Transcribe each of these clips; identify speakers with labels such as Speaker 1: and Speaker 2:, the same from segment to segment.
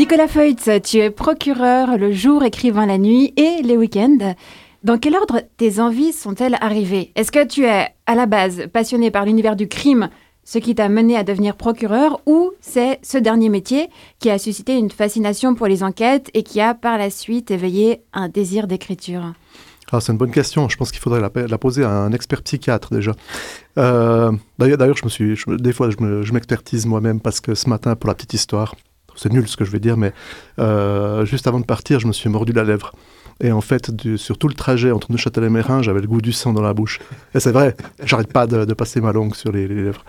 Speaker 1: Nicolas Feutz, tu es procureur le jour, écrivain la nuit et les week-ends. Dans quel ordre tes envies sont-elles arrivées? Est-ce que tu es à la base passionné par l'univers du crime, ce qui t'a mené à devenir procureur, ou c'est ce dernier métier qui a suscité une fascination pour les enquêtes et qui a par la suite éveillé un désir d'écriture?
Speaker 2: Ah, c'est une bonne question. Je pense qu'il faudrait la, poser à un expert psychiatre déjà. Euh, d'ailleurs, je me suis, des fois, je m'expertise moi-même parce que ce matin, pour la petite histoire, c'est nul ce que je vais dire, mais euh, juste avant de partir, je me suis mordu la lèvre. Et en fait, sur tout le trajet entre Neuchâtel et Mérin, j'avais le goût du sang dans la bouche. Et c'est vrai, j'arrête pas de, passer ma langue sur les, lèvres.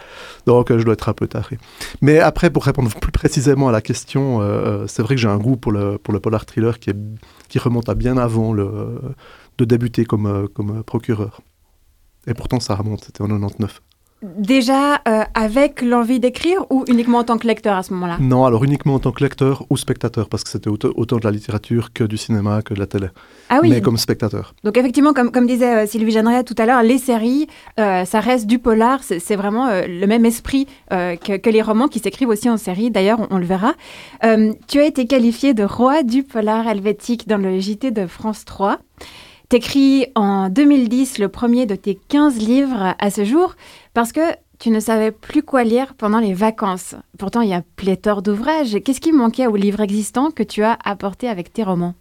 Speaker 2: Donc euh, je dois être un peu taré. Mais après, pour répondre plus précisément à la question, euh, c'est vrai que j'ai un goût pour le, pour le polar thriller qui, est, qui remonte à bien avant le, de débuter comme, comme procureur. Et pourtant, ça remonte, c'était en 99.
Speaker 1: Déjà euh, avec l'envie d'écrire ou uniquement en tant que lecteur à ce moment-là?
Speaker 2: Non, alors uniquement en tant que lecteur ou spectateur, parce que c'était autant, de la littérature que du cinéma, que de la télé.
Speaker 1: Ah oui
Speaker 2: Mais comme spectateur.
Speaker 1: Donc effectivement, comme, comme disait euh, Sylvie Jeanneret tout à l'heure, les séries, euh, ça reste du polar, c'est vraiment le même esprit que, que, les romans qui s'écrivent aussi en série, d'ailleurs on, on, le verra. tu as été qualifié de roi du polar helvétique dans le JT de France 3. T'écris en 2010 le premier de tes 15 livres à ce jour parce que tu ne savais plus quoi lire pendant les vacances. Pourtant, il y a pléthore d'ouvrages. Qu'est-ce qui manquait aux livres existants que tu as apporté avec tes romans?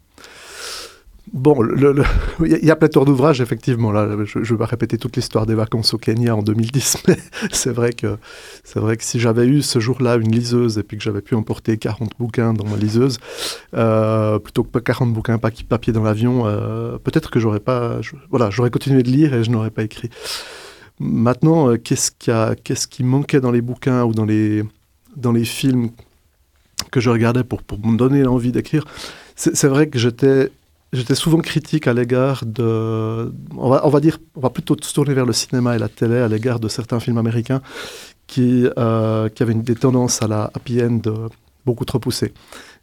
Speaker 2: Bon, il y a pléthore d'ouvrages, effectivement. Là, je ne vais répéter toute l'histoire des vacances au Kenya en 2010, mais c'est vrai que c'est vrai que si j'avais eu ce jour-là une liseuse et puis que j'avais pu emporter 40 bouquins dans ma liseuse, euh, plutôt que 40 bouquins papier dans l'avion, euh, peut-être que j'aurais pas, voilà, j'aurais continué de lire et je n'aurais pas écrit. Maintenant, euh, qu'est-ce qui, manquait dans les bouquins ou dans les, dans les films que je regardais pour me donner l'envie d'écrire? C'est vrai que j'étais J'étais souvent critique à l'égard de, on va, dire, on va plutôt se tourner vers le cinéma et la télé à l'égard de certains films américains qui, euh, qui avaient des tendances à la happy end beaucoup trop poussées.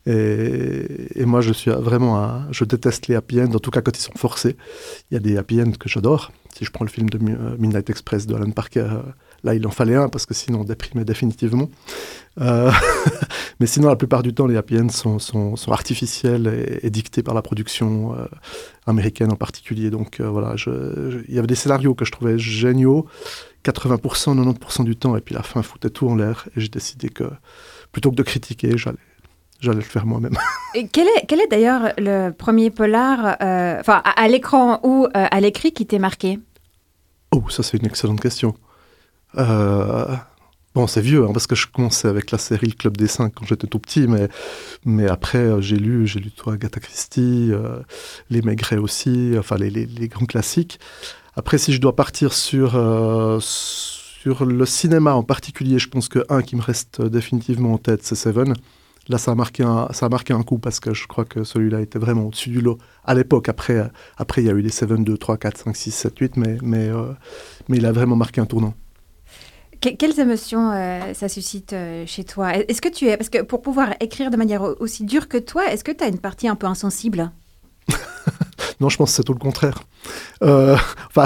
Speaker 2: Et, moi, je suis vraiment, je déteste les happy end, en tout cas quand ils sont forcés. Il y a des happy end que j'adore. Si je prends le film de Midnight Express de Alan Parker, euh, Là, il en fallait un parce que sinon on déprimait définitivement. Euh, mais sinon, la plupart du temps, les happy ends sont, sont, sont artificiels et, dictés par la production euh, américaine en particulier. Donc euh, voilà, il y avait des scénarios que je trouvais géniaux, 80%, 90% du temps, et puis la fin foutait tout en l'air. Et j'ai décidé que plutôt que de critiquer, j'allais j'allais le faire moi-même.
Speaker 1: Et quel est, quel est d'ailleurs le premier polar, enfin à, l'écran ou à l'écrit qui t'est marqué?
Speaker 2: Oh, ça c'est une excellente question. Euh, bon, c'est vieux, hein, parce que je commençais avec la série Le Club des Cinq quand j'étais tout petit, mais, mais après, euh, j'ai lu, j'ai lu toi, Agatha Christie, euh, Les Maigret aussi, enfin, les, grands classiques. Après, si je dois partir sur, sur le cinéma en particulier, je pense que un qui me reste définitivement en tête, c'est Seven. Là, ça a, marqué un, ça a marqué un coup parce que je crois que celui-là était vraiment au-dessus du lot. À l'époque, après, après, il y a eu les Seven 2, 3, 4, 5, 6, 7, 8, mais, mais, mais il a vraiment marqué un tournant
Speaker 1: quelles émotions euh, ça suscite euh, chez toi? Est-ce que tu es parce que pour pouvoir écrire de manière aussi dure que toi, est-ce que tu as une partie un peu insensible?
Speaker 2: Non, je pense que c'est tout le contraire. Euh,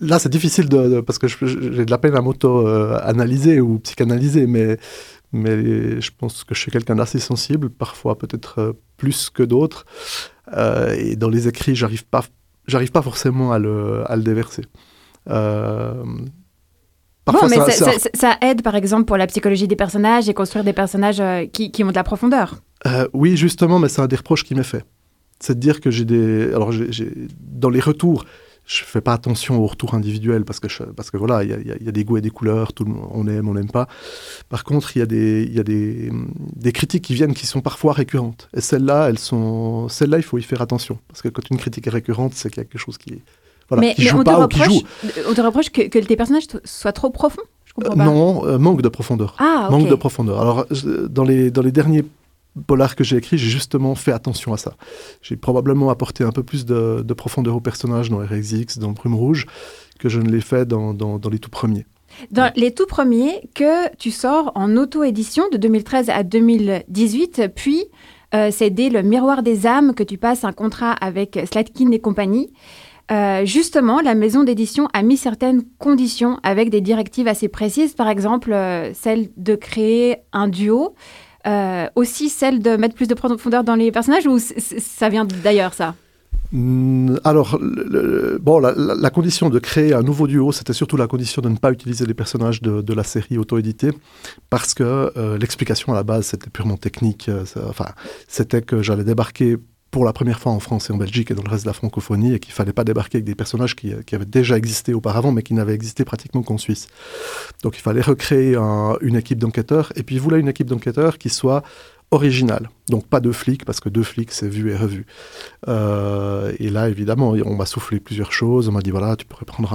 Speaker 2: là, c'est difficile parce que j'ai de la peine à m'auto-analyser ou psychanalyser, mais mais je pense que je suis quelqu'un d'assez sensible, parfois peut-être plus que d'autres. et dans les écrits, j'arrive pas, pas forcément à le, à le déverser.
Speaker 1: Bon, mais ça, aide, par exemple, pour la psychologie des personnages et construire des personnages euh, qui, ont de la profondeur.
Speaker 2: Euh, oui, justement, mais c'est un des reproches qui m'est fait. C'est de dire que j'ai des. Alors, dans les retours, je fais pas attention aux retours individuels parce que, parce que voilà, il y, a des goûts et des couleurs, tout le on aime, on n'aime pas. Par contre, il y a, des, y a des, des, critiques qui viennent qui sont parfois récurrentes. Et celles-là, elles sont, celles-là, il faut y faire attention parce que quand une critique est récurrente, c'est qu'il y a quelque chose qui,
Speaker 1: mais, on, te reproche, que, tes personnages soient trop profonds
Speaker 2: Non, euh, manque de profondeur.
Speaker 1: Ah,
Speaker 2: Manque de profondeur. Alors, dans les, dans les derniers polars que j'ai écrits, j'ai justement fait attention à ça. J'ai probablement apporté un peu plus de, profondeur aux personnages dans RXX, dans Brume Rouge, que je ne l'ai fait dans, dans, les tout premiers.
Speaker 1: Dans les tout premiers que tu sors en auto-édition de 2013 à 2018, puis euh, c'est dès le Miroir des âmes que tu passes un contrat avec Slatkin et compagnie. Euh, justement, la maison d'édition a mis certaines conditions avec des directives assez précises, par exemple euh, celle de créer un duo aussi celle de mettre plus de profondeur dans les personnages ou ça vient d'ailleurs ça?
Speaker 2: Alors, bon, la, condition de créer un nouveau duo, c'était surtout la condition de ne pas utiliser les personnages de, la série auto-éditée, parce que euh, l'explication à la base, c'était purement technique. Euh, enfin, c'était que j'allais débarquer pour la première fois en France et en Belgique et dans le reste de la francophonie, et qu'il fallait pas débarquer avec des personnages qui, avaient déjà existé auparavant, mais qui n'avaient existé pratiquement qu'en Suisse. Donc il fallait recréer une équipe d'enquêteurs, et puis il voulait une équipe d'enquêteurs qui soit original. Donc pas de flics, parce que deux flics, c'est vu et revu. Euh, et là, évidemment, on m'a soufflé plusieurs choses. On m'a dit, voilà, tu pourrais prendre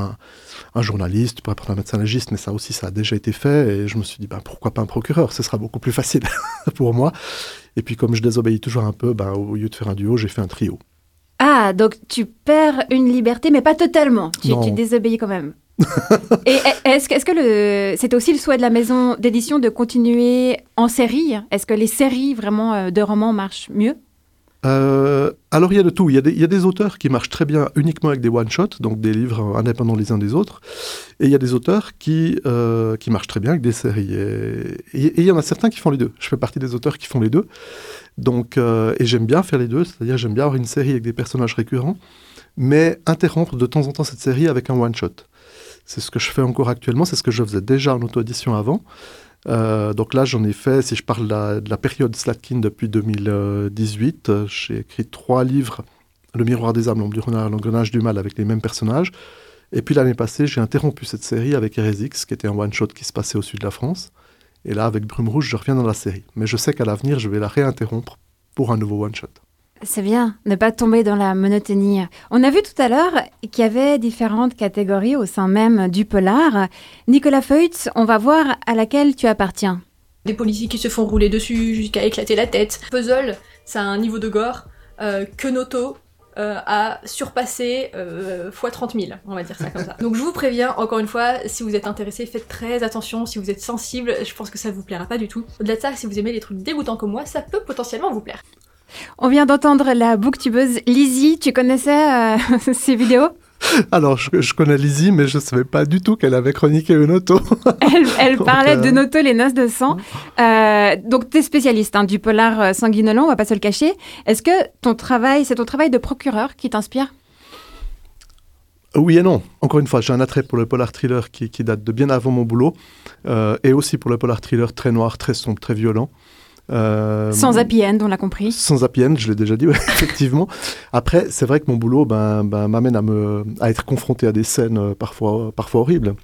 Speaker 2: un, journaliste, tu pourrais prendre un médecin légiste, mais ça aussi, ça a déjà été fait. Et je me suis dit, ben, pourquoi pas un procureur? Ce sera beaucoup plus facile pour moi. Et puis, comme je désobéis toujours un peu, ben, au lieu de faire un duo, j'ai fait un trio.
Speaker 1: Ah, donc tu perds une liberté, mais pas totalement. Tu, tu désobéis quand même. Et est-ce que, est que c'était aussi le souhait de la maison d'édition de continuer en série? Est-ce que les séries vraiment euh, de romans marchent mieux?
Speaker 2: Euh, alors il y a de tout. Il y a, des, auteurs qui marchent très bien uniquement avec des one-shots, donc des livres indépendants les uns des autres. Et il y a des auteurs qui, euh, qui marchent très bien avec des séries. Et, il y en a certains qui font les deux. Je fais partie des auteurs qui font les deux. Donc, et j'aime bien faire les deux, c'est-à-dire j'aime bien avoir une série avec des personnages récurrents, mais interrompre de temps en temps cette série avec un one-shot. C'est ce que je fais encore actuellement, c'est ce que je faisais déjà en auto-édition avant. Euh, donc là, j'en ai fait, si je parle de la, période Slatkin depuis 2018, euh, j'ai écrit trois livres, Le miroir des âmes, l'engrenage du mal, avec les mêmes personnages. Et puis l'année passée, j'ai interrompu cette série avec Eresix, qui était un one-shot qui se passait au sud de la France. Et là, avec Brume Rouge, je reviens dans la série. Mais je sais qu'à l'avenir, je vais la réinterrompre pour un nouveau one-shot.
Speaker 1: C'est bien, ne pas tomber dans la monotonie. On a vu tout à l'heure qu'il y avait différentes catégories au sein même du polar. Nicolas Feutz, on va voir à laquelle tu appartiens.
Speaker 3: Des policiers qui se font rouler dessus jusqu'à éclater la tête. Puzzle, ça a un niveau de gore euh, que Noto euh, a surpassé euh, x 30 000, on va dire ça comme ça. Donc je vous préviens, encore une fois, si vous êtes intéressé, faites très attention, si vous êtes sensible, je pense que ça vous plaira pas du tout. Au-delà de ça, si vous aimez les trucs dégoûtants comme moi, ça peut potentiellement vous plaire.
Speaker 1: On vient d'entendre la booktubeuse Lizzie. Tu connaissais euh, ces vidéos?
Speaker 2: Alors, je, connais Lizzie, mais je ne savais pas du tout qu'elle avait chroniqué une auto.
Speaker 1: elle, parlait de euh, Noto, les noces de sang. Euh, donc, tu es spécialiste hein, du polar sanguinolent, on va pas se le cacher. Est-ce que ton travail, c'est ton travail de procureur qui t'inspire?
Speaker 2: Oui et non. Encore une fois, j'ai un attrait pour le polar thriller qui, date de bien avant mon boulot, et aussi pour le polar thriller très noir, très sombre, très violent.
Speaker 1: Euh, sans happy end, on l'a compris.
Speaker 2: Sans happy end, je l'ai déjà dit, effectivement. Après, c'est vrai que mon boulot ben, ben, m'amène à, me, à être confronté à des scènes euh, parfois, parfois horribles.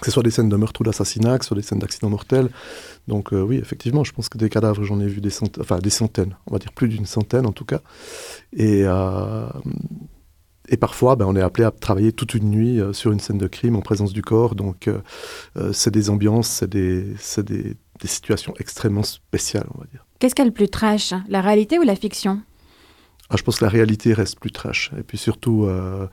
Speaker 2: Que ce soit des scènes de meurtre ou d'assassinat, que ce soit des scènes d'accident mortel. Donc euh, oui, effectivement, je pense que des cadavres, j'en ai vu des centaines, enfin des centaines, on va dire plus d'une centaine en tout cas. Et, et parfois, ben, on est appelé à travailler toute une nuit sur une scène de crime en présence du corps. Donc c'est des ambiances, c'est des, des des situations extrêmement spéciales, on va dire.
Speaker 1: Qu'est-ce qu'il y a le plus trash La réalité ou la fiction?
Speaker 2: Ah, Je pense que la réalité reste plus trash. Et puis surtout, euh,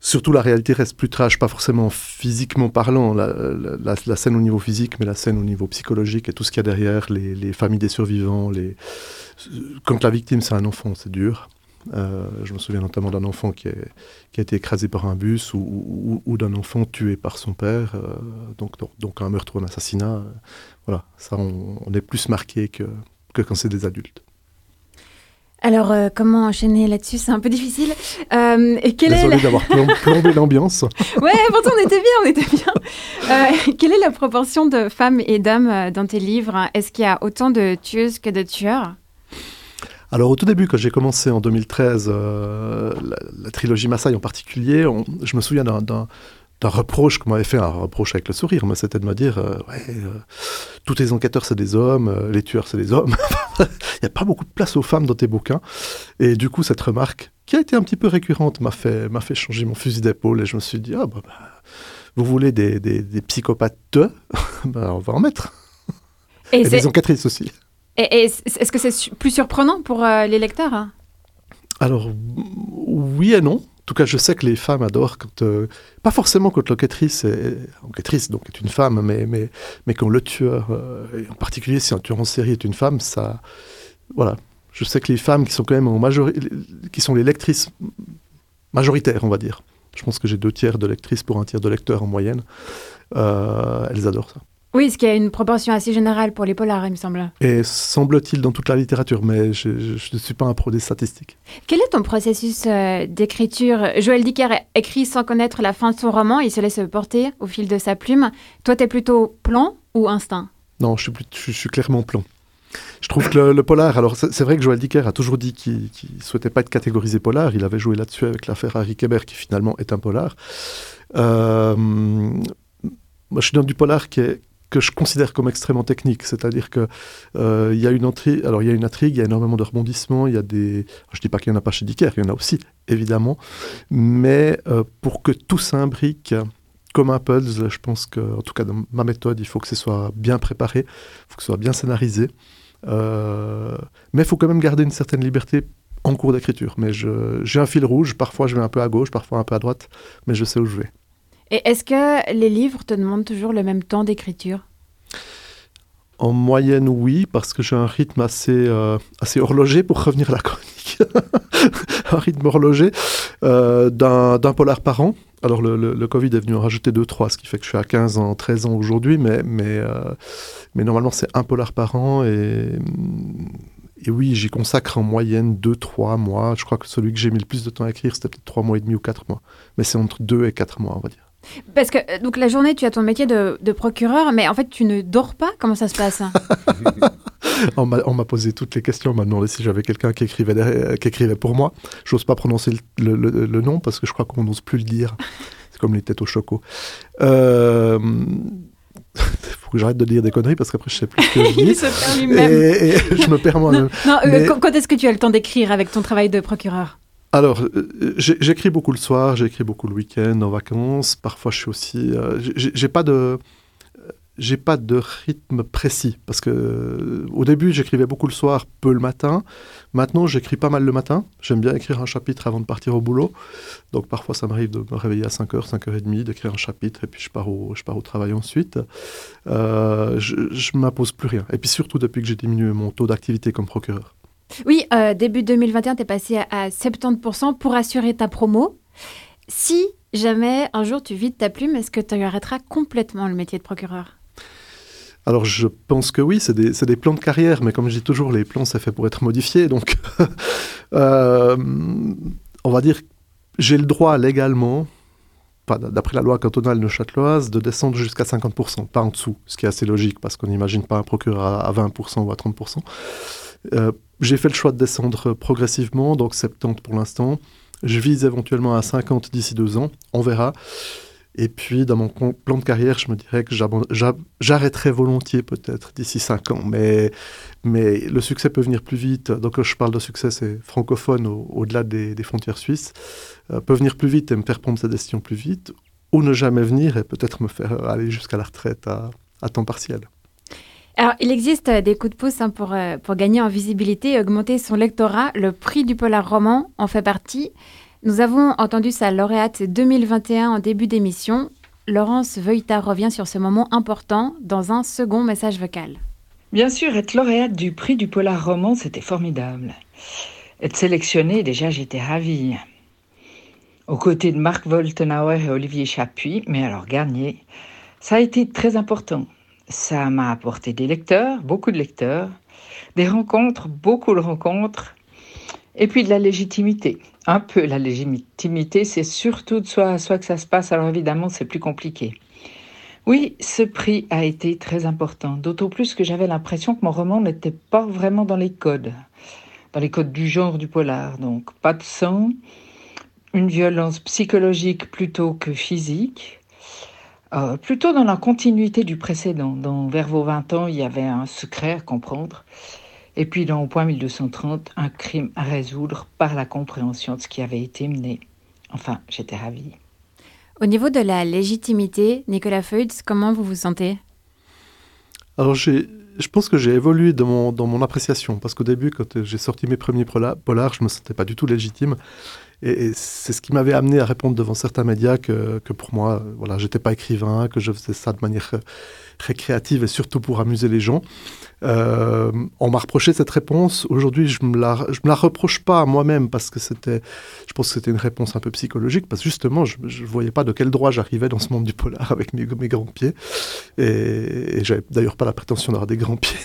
Speaker 2: surtout la réalité reste plus trash, pas forcément physiquement parlant, la, scène au niveau physique, mais la scène au niveau psychologique et tout ce qu'il y a derrière, les, familles des survivants. Les... Quand la victime, c'est un enfant, c'est dur. Euh, je me souviens notamment d'un enfant qui, qui, a été écrasé par un bus ou, d'un enfant tué par son père, euh, donc, donc, un meurtre ou un assassinat. Voilà, ça, on, est plus marqué que, que quand c'est des adultes.
Speaker 1: Alors, euh, comment enchaîner là-dessus? C'est un peu difficile. Euh,
Speaker 2: et quelle Désolé est d'avoir plombé l'ambiance.
Speaker 1: ouais, pourtant on était bien, on était bien. Euh, quelle est la proportion de femmes et d'hommes dans tes livres? Est-ce qu'il y a autant de tueuses que de tueurs?
Speaker 2: Alors au tout début, quand j'ai commencé en 2013, la, trilogie Maasai en particulier, je me souviens d'un d'un reproche qu'on m'avait fait, un reproche avec le sourire, mais c'était de me dire, euh, ouais, euh, tous tes enquêteurs c'est des hommes, euh, les tueurs c'est des hommes. Il n'y a pas beaucoup de place aux femmes dans tes bouquins. Et du coup, cette remarque, qui a été un petit peu récurrente, m'a fait, m'a fait changer mon fusil d'épaule et je me suis dit, ah bah, bah vous voulez des, des, des psychopathes bah, On va en mettre. Et, des enquêtrices aussi.
Speaker 1: Et, est-ce que c'est plus surprenant pour les lecteurs hein?
Speaker 2: Alors, oui et non tout cas, je sais que les femmes adorent quand, euh, pas forcément quand l'enquêtrice est, enquêtrice, donc est une femme, mais, mais, mais quand le tueur, euh, en particulier si un tueur en série est une femme, ça, voilà. Je sais que les femmes qui sont quand même en majorité, qui sont les lectrices majoritaires, on va dire. Je pense que j'ai deux tiers de lectrices pour un tiers de lecteurs en moyenne. Euh, elles adorent ça.
Speaker 1: Oui, ce qui a une proportion assez générale pour les polars, il me semble.
Speaker 2: Et semble-t-il dans toute la littérature, mais je ne suis pas un pro des statistiques.
Speaker 1: Quel est ton processus euh, d'écriture? Joël Dicker écrit sans connaître la fin de son roman, il se laisse porter au fil de sa plume. Toi, tu es plutôt plan ou instinct?
Speaker 2: Non, je suis, je suis clairement plan. Je trouve que le, polar, alors c'est vrai que Joël Dicker a toujours dit qu'il ne souhaitait pas être catégorisé polar. Il avait joué là-dessus avec l'affaire Harry Kéber, qui finalement est un polar. Euh, moi, je suis dans du polar qui est, que je considère comme extrêmement technique, c'est-à-dire que euh, il y a une intrigue, alors il y a une intrigue, il y a énormément de rebondissements, il y a des, je dis pas qu'il y en a pas chez Dicker, il y en a aussi évidemment, mais euh, pour que tout s'imbrique comme un puzzle, je pense que, en tout cas dans ma méthode, il faut que ce soit bien préparé, il faut que ce soit bien scénarisé, euh, mais il faut quand même garder une certaine liberté en cours d'écriture. Mais j'ai un fil rouge, parfois je vais un peu à gauche, parfois un peu à droite, mais je sais où je vais.
Speaker 1: Et est-ce que les livres te demandent toujours le même temps d'écriture?
Speaker 2: En moyenne, oui, parce que j'ai un rythme assez, euh, assez pour revenir à la chronique. un rythme horloger euh, d'un polar par an. Alors, le, le, Covid est venu en rajouter 2-3, ce qui fait que je suis à 15 ans, 13 ans aujourd'hui, mais, mais, euh, mais normalement, c'est un polar par an. Et, et oui, j'y consacre en moyenne 2-3 mois. Je crois que celui que j'ai mis le plus de temps à écrire, c'était peut-être 3 mois et demi ou 4 mois. Mais c'est entre 2 et 4 mois, on va dire.
Speaker 1: Parce que euh, donc la journée, tu as ton métier de, procureur, mais en fait, tu ne dors pas. Comment ça se passe
Speaker 2: On m'a posé toutes les questions. On m'a demandé si j'avais quelqu'un qui écrivait, euh, qui écrivait pour moi. J'ose pas prononcer le, nom parce que je crois qu'on n'ose plus le dire. C'est comme les têtes au choco. Euh, faut que j'arrête de dire des conneries parce qu'après je sais plus ce que je dis.
Speaker 1: Il se perd lui-même.
Speaker 2: Et, je me perds moi-même.
Speaker 1: Non, euh, quand est-ce que tu as le temps d'écrire avec ton travail de procureur?
Speaker 2: Alors, euh, j'écris beaucoup le soir, j'écris beaucoup le week-end, en vacances. Parfois, je suis aussi. Euh, j'ai pas de. J'ai pas de rythme précis parce que euh, au début j'écrivais beaucoup le soir, peu le matin. Maintenant j'écris pas mal le matin. J'aime bien écrire un chapitre avant de partir au boulot. Donc parfois ça m'arrive de me réveiller à 5h, 5h30, d'écrire un chapitre et puis je pars au, je pars au travail ensuite. je, je m'impose plus rien. Et puis surtout depuis que j'ai diminué mon taux d'activité comme procureur.
Speaker 1: Oui, euh, début 2021, tu es passé à, 70% pour assurer ta promo. Si jamais un jour tu vides ta plume, est-ce que tu arrêteras complètement le métier de procureur?
Speaker 2: Alors je pense que oui, c'est des, plans de carrière, mais comme je dis toujours, les plans, c'est fait pour être modifiés. Donc, euh, on va dire, j'ai le droit légalement, d'après la loi cantonale neuchâteloise, de descendre jusqu'à 50%, pas en dessous, ce qui est assez logique, parce qu'on n'imagine pas un procureur à, 20% ou à 30%. Euh, j'ai fait le choix de descendre progressivement, donc 70 pour l'instant. Je vise éventuellement à 50 d'ici deux ans, on verra. Et puis, dans mon plan de carrière, je me dirais que j'arrêterai volontiers peut-être d'ici cinq ans. Mais, mais le succès peut venir plus vite. Donc, quand je parle de succès, c'est francophone au-delà des, frontières suisses. Euh, peut venir plus vite et me faire prendre sa décision plus vite. Ou ne jamais venir et peut-être me faire aller jusqu'à la retraite à temps partiel.
Speaker 1: Alors, il existe euh, des coups de pouce hein, pour, euh, pour gagner en visibilité et augmenter son lectorat. Le prix du polar roman en fait partie. Nous avons entendu sa lauréate 2021 en début d'émission. Laurence Veuilleta revient sur ce moment important dans un second message vocal.
Speaker 4: Bien sûr, être lauréate du prix du polar roman, c'était formidable. Être sélectionnée, déjà, j'étais ravie. Aux côtés de Marc Woltenauer et Olivier Chapuis, mais alors Garnier, ça a été très important. Ça m'a apporté des lecteurs, beaucoup de lecteurs, des rencontres, beaucoup de rencontres, et puis de la légitimité. Un peu la légitimité, c'est surtout de soi à soi que ça se passe, alors évidemment c'est plus compliqué. Oui, ce prix a été très important, d'autant plus que j'avais l'impression que mon roman n'était pas vraiment dans les codes, dans les codes du genre du polar. Donc pas de sang, une violence psychologique plutôt que physique, euh, plutôt dans la continuité du précédent. Dans Vers vos 20 ans, il y avait un secret à comprendre. Et puis dans Au point 1230, un crime à résoudre par la compréhension de ce qui avait été mené. Enfin, j'étais ravie.
Speaker 1: Au niveau de la légitimité, Nicolas Feutz, comment vous vous sentez?
Speaker 2: Alors, je pense que j'ai évolué dans mon, dans mon appréciation. Parce qu'au début, quand j'ai sorti mes premiers polars, je ne me sentais pas du tout légitime. Et, c'est ce qui m'avait amené à répondre devant certains médias que, pour moi, voilà, j'étais pas écrivain, que je faisais ça de manière très créative et surtout pour amuser les gens. Euh, on m'a reproché cette réponse. Aujourd'hui, je me la, je me la reproche pas moi-même parce que c'était, je pense que c'était une réponse un peu psychologique parce que justement, je ne voyais pas de quel droit j'arrivais dans ce monde du polar avec mes, grands pieds. Et, et j'avais d'ailleurs pas la prétention d'avoir des grands pieds.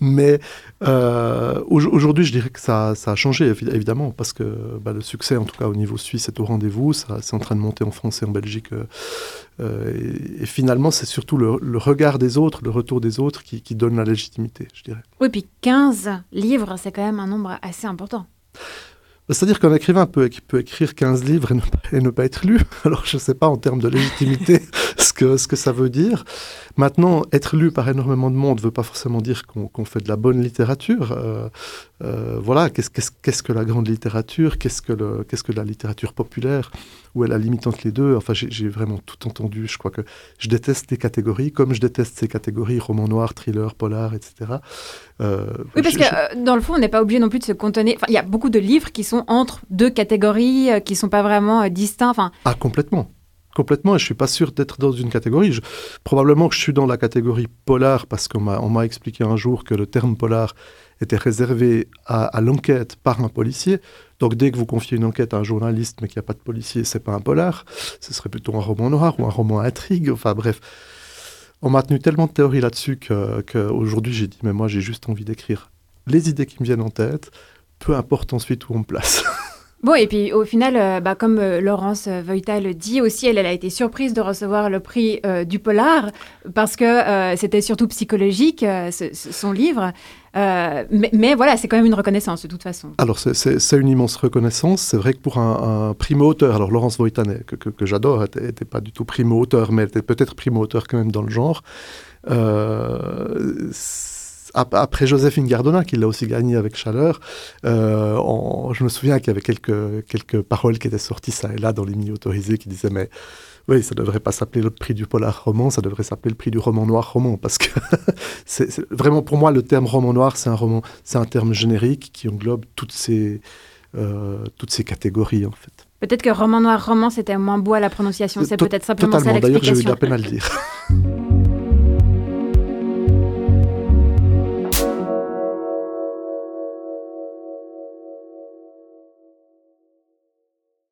Speaker 2: Mais euh, aujourd'hui, je dirais que ça, ça, a changé évidemment parce que bah, le en tout cas au niveau suisse, est au rendez-vous. Ça, c'est en train de monter en France et en Belgique. Euh, et, et, finalement, c'est surtout le, regard des autres, le retour des autres qui donne la légitimité, je dirais.
Speaker 1: Oui, puis 15 livres, c'est quand même un nombre assez important.
Speaker 2: C'est-à-dire qu'un écrivain peut, peut, écrire 15 livres et ne, et ne, pas être lu. Alors je ne sais pas en termes de légitimité ce, que, ce que ça veut dire. Maintenant, être lu par énormément de monde ne veut pas forcément dire qu'on qu fait de la bonne littérature. Euh, euh, voilà, qu'est-ce qu qu que la grande littérature? Qu'est-ce que, le, que la littérature populaire? Où est la limite entre les deux? Enfin, j'ai vraiment tout entendu. Je crois que je déteste les catégories, comme je déteste ces catégories, roman noir, thriller, polar, etc.
Speaker 1: Euh, oui, parce que euh, dans le fond, on n'est pas obligé non plus de se contenir. Enfin, il y a beaucoup de livres qui sont entre deux catégories, euh, qui ne sont pas vraiment euh, distincts. Enfin...
Speaker 2: Ah, complètement complètement et je suis pas sûr d'être dans une catégorie. Probablement que je suis dans la catégorie polar parce qu'on m'a expliqué un jour que le terme polar était réservé à, l'enquête par un policier. Donc dès que vous confiez une enquête à un journaliste mais qu'il n'y a pas de policier, c'est pas un polar, ce serait plutôt un roman noir ou un roman intrigue. Enfin bref, on m'a tenu tellement de théories là-dessus qu'aujourd'hui que j'ai dit mais moi j'ai juste envie d'écrire les idées qui me viennent en tête, peu importe ensuite où on me place.
Speaker 1: Bon, et puis au final, euh, bah, comme euh, Laurence Voïta le dit aussi, elle, elle, a été surprise de recevoir le prix euh, du polar parce que c'était surtout psychologique, ce, son livre. Mais, mais, voilà, c'est quand même une reconnaissance de toute façon.
Speaker 2: Alors, c'est une immense reconnaissance. C'est vrai que pour un, un primo-auteur, alors Laurence Voïta, que, que, que j'adore, n'était pas du tout primo-auteur, mais elle était peut-être primo-auteur quand même dans le genre. Euh, après Joséphine Gardona, qui l'a aussi gagné avec Chaleur, euh, on, je me souviens qu'il y avait quelques, quelques paroles qui étaient sorties ça et là dans les milieux autorisés qui disaient mais oui, ça ne devrait pas s'appeler le prix du polar roman, ça devrait s'appeler le prix du roman noir roman, parce que c'est vraiment pour moi le terme roman noir, c'est un roman, c'est un terme générique qui englobe toutes ces, euh, toutes ces catégories en fait.
Speaker 1: Peut-être que roman noir roman c'était moins beau à la prononciation, c'est peut-être simplement
Speaker 2: Totalement.
Speaker 1: ça
Speaker 2: D'ailleurs, j'ai eu de la peine à le dire.